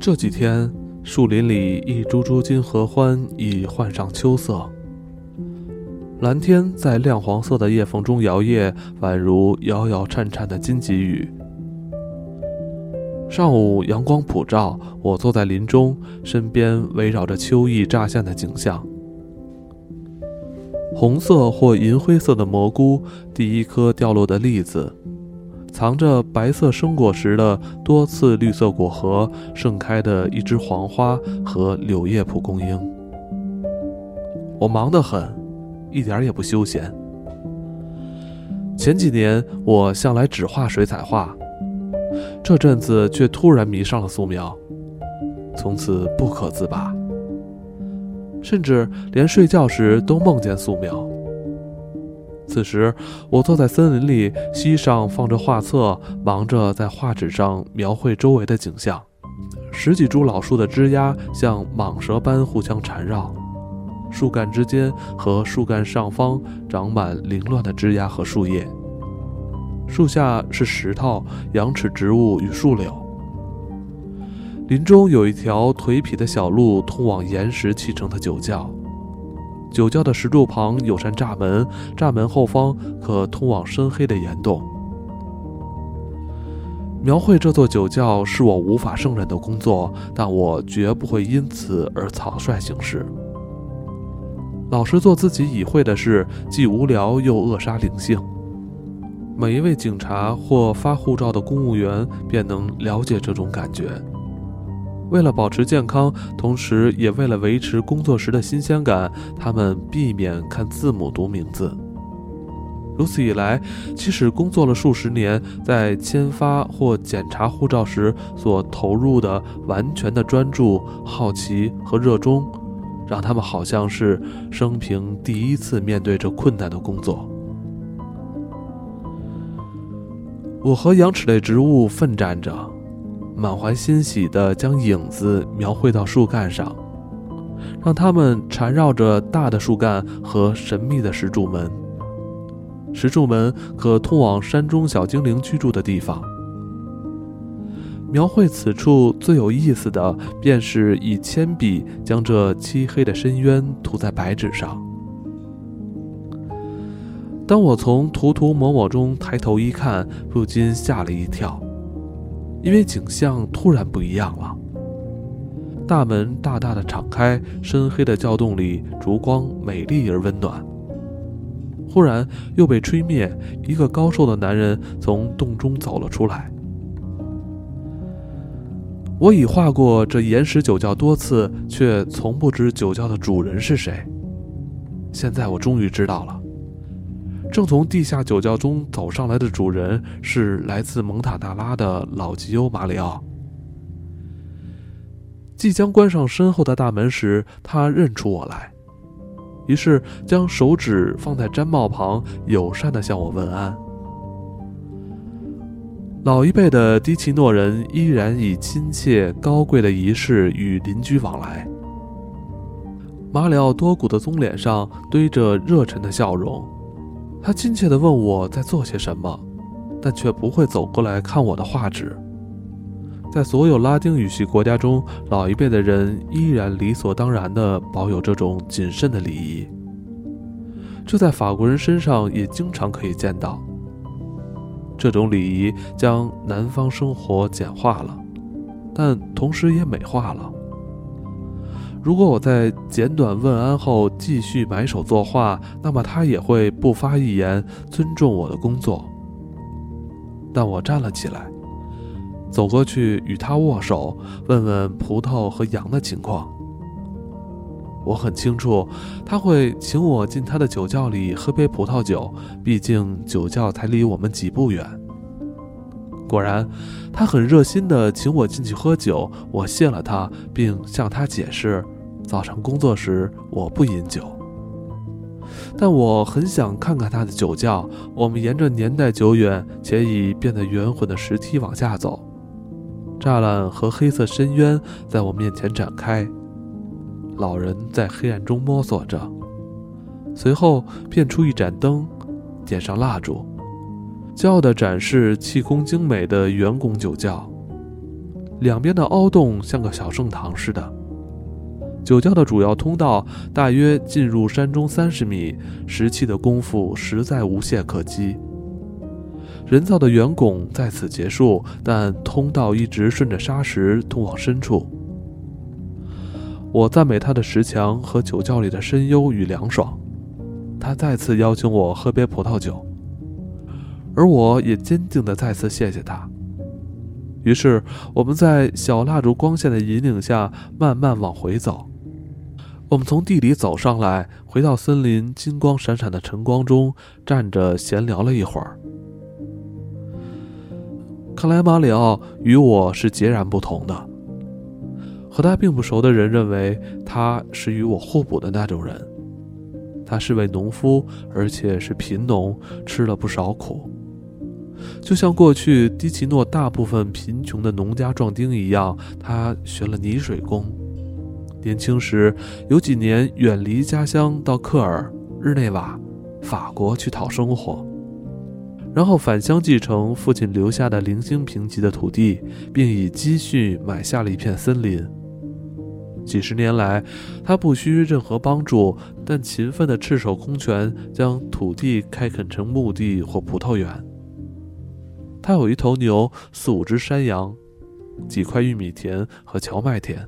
这几天，树林里一株株金合欢已换上秋色。蓝天在亮黄色的叶缝中摇曳，宛如摇摇颤颤的金棘雨。上午阳光普照，我坐在林中，身边围绕着秋意乍现的景象。红色或银灰色的蘑菇，第一颗掉落的栗子。藏着白色生果时的多次绿色果核，盛开的一枝黄花和柳叶蒲公英。我忙得很，一点也不休闲。前几年我向来只画水彩画，这阵子却突然迷上了素描，从此不可自拔，甚至连睡觉时都梦见素描。此时，我坐在森林里，膝上放着画册，忙着在画纸上描绘周围的景象。十几株老树的枝丫像蟒蛇般互相缠绕，树干之间和树干上方长满凌乱的枝丫和树叶。树下是石头、羊齿植物与树柳。林中有一条颓圮的小路，通往岩石砌成的酒窖。酒窖的石柱旁有扇栅门，栅门后方可通往深黑的岩洞。描绘这座酒窖是我无法胜任的工作，但我绝不会因此而草率行事。老实做自己已会的事，既无聊又扼杀灵性。每一位警察或发护照的公务员便能了解这种感觉。为了保持健康，同时也为了维持工作时的新鲜感，他们避免看字母读名字。如此一来，即使工作了数十年，在签发或检查护照时所投入的完全的专注、好奇和热衷，让他们好像是生平第一次面对着困难的工作。我和羊齿类植物奋战着。满怀欣喜地将影子描绘到树干上，让它们缠绕着大的树干和神秘的石柱门。石柱门可通往山中小精灵居住的地方。描绘此处最有意思的，便是以铅笔将这漆黑的深渊涂在白纸上。当我从涂涂抹抹中抬头一看，不禁吓了一跳。因为景象突然不一样了，大门大大的敞开，深黑的窖洞里烛光美丽而温暖。忽然又被吹灭，一个高瘦的男人从洞中走了出来。我已画过这岩石酒窖多次，却从不知酒窖的主人是谁。现在我终于知道了。正从地下酒窖中走上来的主人是来自蒙塔纳拉的老吉欧·马里奥。即将关上身后的大门时，他认出我来，于是将手指放在毡帽旁，友善地向我问安。老一辈的迪奇诺人依然以亲切高贵的仪式与邻居往来。马里奥多古的棕脸上堆着热忱的笑容。他亲切地问我在做些什么，但却不会走过来看我的画纸。在所有拉丁语系国家中，老一辈的人依然理所当然地保有这种谨慎的礼仪。这在法国人身上也经常可以见到。这种礼仪将南方生活简化了，但同时也美化了。如果我在简短问安后继续埋首作画，那么他也会不发一言，尊重我的工作。但我站了起来，走过去与他握手，问问葡萄和羊的情况。我很清楚，他会请我进他的酒窖里喝杯葡萄酒，毕竟酒窖才离我们几步远。果然，他很热心地请我进去喝酒。我谢了他，并向他解释，早上工作时我不饮酒。但我很想看看他的酒窖。我们沿着年代久远且已变得圆浑的石梯往下走，栅栏和黑色深渊在我面前展开。老人在黑暗中摸索着，随后变出一盏灯，点上蜡烛，骄傲地展示气功精美的圆拱酒窖。两边的凹洞像个小圣堂似的。酒窖的主要通道大约进入山中三十米，石砌的功夫实在无懈可击。人造的圆拱在此结束，但通道一直顺着沙石通往深处。我赞美他的石墙和酒窖里的深幽与凉爽。他再次邀请我喝杯葡萄酒，而我也坚定地再次谢谢他。于是我们在小蜡烛光线的引领下慢慢往回走。我们从地里走上来，回到森林金光闪闪的晨光中，站着闲聊了一会儿。看来马里奥与我是截然不同的。和他并不熟的人认为他是与我互补的那种人。他是位农夫，而且是贫农，吃了不少苦，就像过去迪奇诺大部分贫穷的农家壮丁一样。他学了泥水工。年轻时有几年远离家乡，到克尔、日内瓦、法国去讨生活，然后返乡继承父亲留下的零星贫瘠的土地，并以积蓄买下了一片森林。几十年来，他不需任何帮助，但勤奋地赤手空拳将土地开垦成墓地或葡萄园。他有一头牛、四五只山羊、几块玉米田和荞麦田。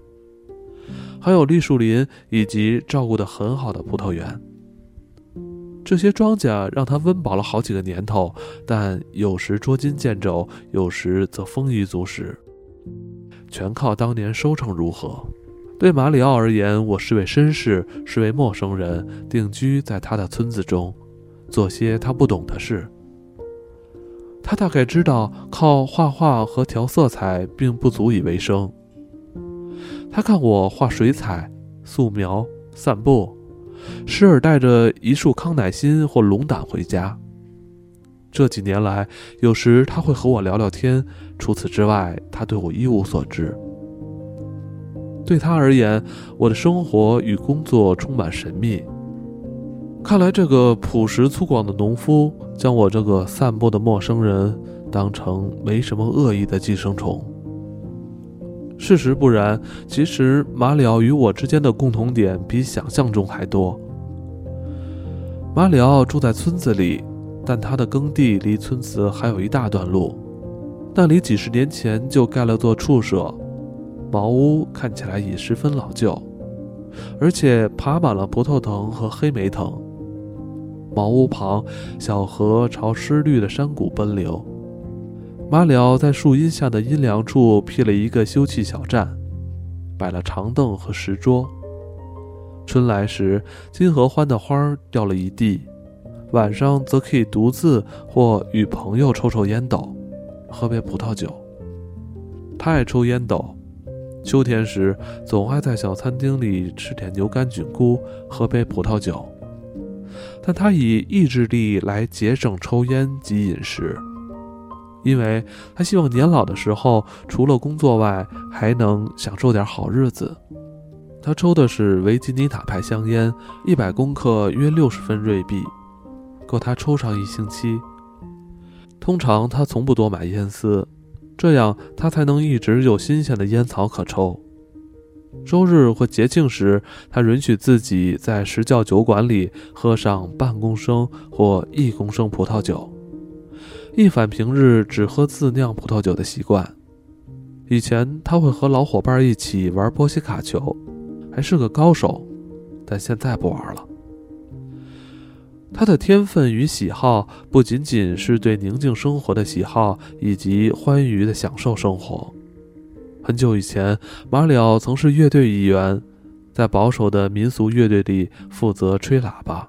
还有绿树林以及照顾得很好的葡萄园，这些庄稼让他温饱了好几个年头，但有时捉襟见肘，有时则丰衣足食，全靠当年收成如何。对马里奥而言，我是位绅士，是位陌生人，定居在他的村子中，做些他不懂的事。他大概知道，靠画画和调色彩并不足以为生。他看我画水彩、素描、散步，时而带着一束康乃馨或龙胆回家。这几年来，有时他会和我聊聊天，除此之外，他对我一无所知。对他而言，我的生活与工作充满神秘。看来，这个朴实粗犷的农夫将我这个散步的陌生人当成没什么恶意的寄生虫。事实不然，其实马里奥与我之间的共同点比想象中还多。马里奥住在村子里，但他的耕地离村子还有一大段路。那里几十年前就盖了座畜舍，茅屋看起来已十分老旧，而且爬满了葡萄藤和黑莓藤。茅屋旁，小河朝湿绿的山谷奔流。马里奥在树荫下的阴凉处辟了一个休憩小站，摆了长凳和石桌。春来时，金合欢的花掉了一地，晚上则可以独自或与朋友抽抽烟斗，喝杯葡萄酒。他爱抽烟斗，秋天时总爱在小餐厅里吃点牛肝菌菇，喝杯葡萄酒。但他以意志力来节省抽烟及饮食。因为他希望年老的时候，除了工作外，还能享受点好日子。他抽的是维吉尼塔牌香烟，一百公克约六十分瑞币，够他抽上一星期。通常他从不多买烟丝，这样他才能一直有新鲜的烟草可抽。周日或节庆时，他允许自己在石窖酒馆里喝上半公升或一公升葡萄酒。一反平日只喝自酿葡萄酒的习惯。以前他会和老伙伴一起玩波西卡球，还是个高手，但现在不玩了。他的天分与喜好不仅仅是对宁静生活的喜好，以及欢愉的享受生活。很久以前，马里奥曾是乐队一员，在保守的民俗乐队里负责吹喇叭。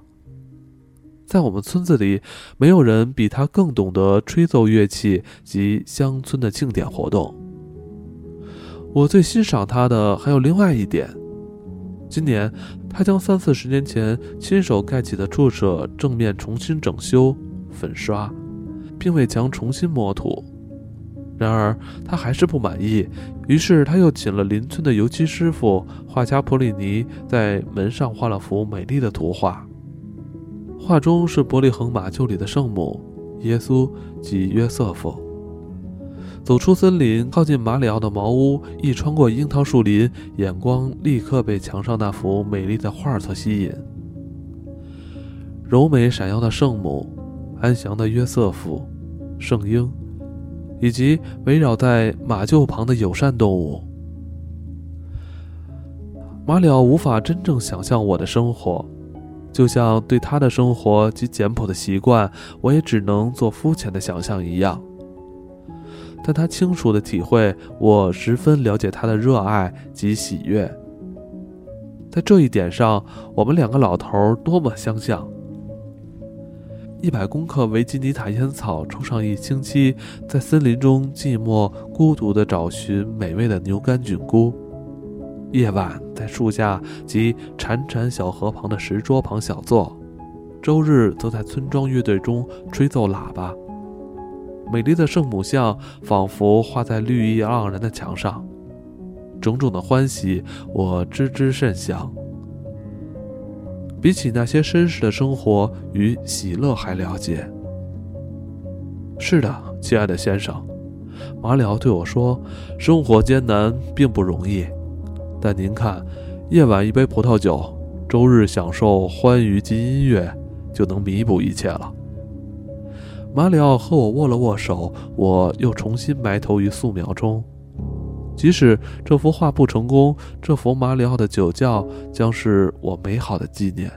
在我们村子里，没有人比他更懂得吹奏乐器及乡村的庆典活动。我最欣赏他的还有另外一点：今年他将三四十年前亲手盖起的畜舍正面重新整修、粉刷，并为墙重新抹土。然而他还是不满意，于是他又请了邻村的油漆师傅画家普里尼在门上画了幅美丽的图画。画中是伯利恒马厩里的圣母耶稣及约瑟夫。走出森林，靠近马里奥的茅屋，一穿过樱桃树林，眼光立刻被墙上那幅美丽的画所吸引。柔美闪耀的圣母，安详的约瑟夫，圣婴，以及围绕在马厩旁的友善动物。马里奥无法真正想象我的生活，就像对他的生活及简朴的习惯，我也只能做肤浅的想象一样。但他清楚地体会我十分了解他的热爱及喜悦，在这一点上，我们两个老头多么相像。一百公克维吉尼塔烟草抽上一星期，在森林中寂寞孤独地找寻美味的牛肝菌菇。夜晚在树下及潺潺小河旁的石桌旁小坐，周日则在村庄乐队中吹奏喇叭。美丽的圣母像仿佛画在绿意盎然的墙上，种种的欢喜我知之甚详。比起那些绅士的生活与喜乐还了解。是的，亲爱的先生，马里奥对我说：“生活艰难并不容易，但您看，夜晚一杯葡萄酒，周日享受欢愉及音乐，就能弥补一切了。”马里奥和我握了握手，我又重新埋头于素描中。即使这幅画不成功，这幅马里奥的酒窖将是我美好的纪念。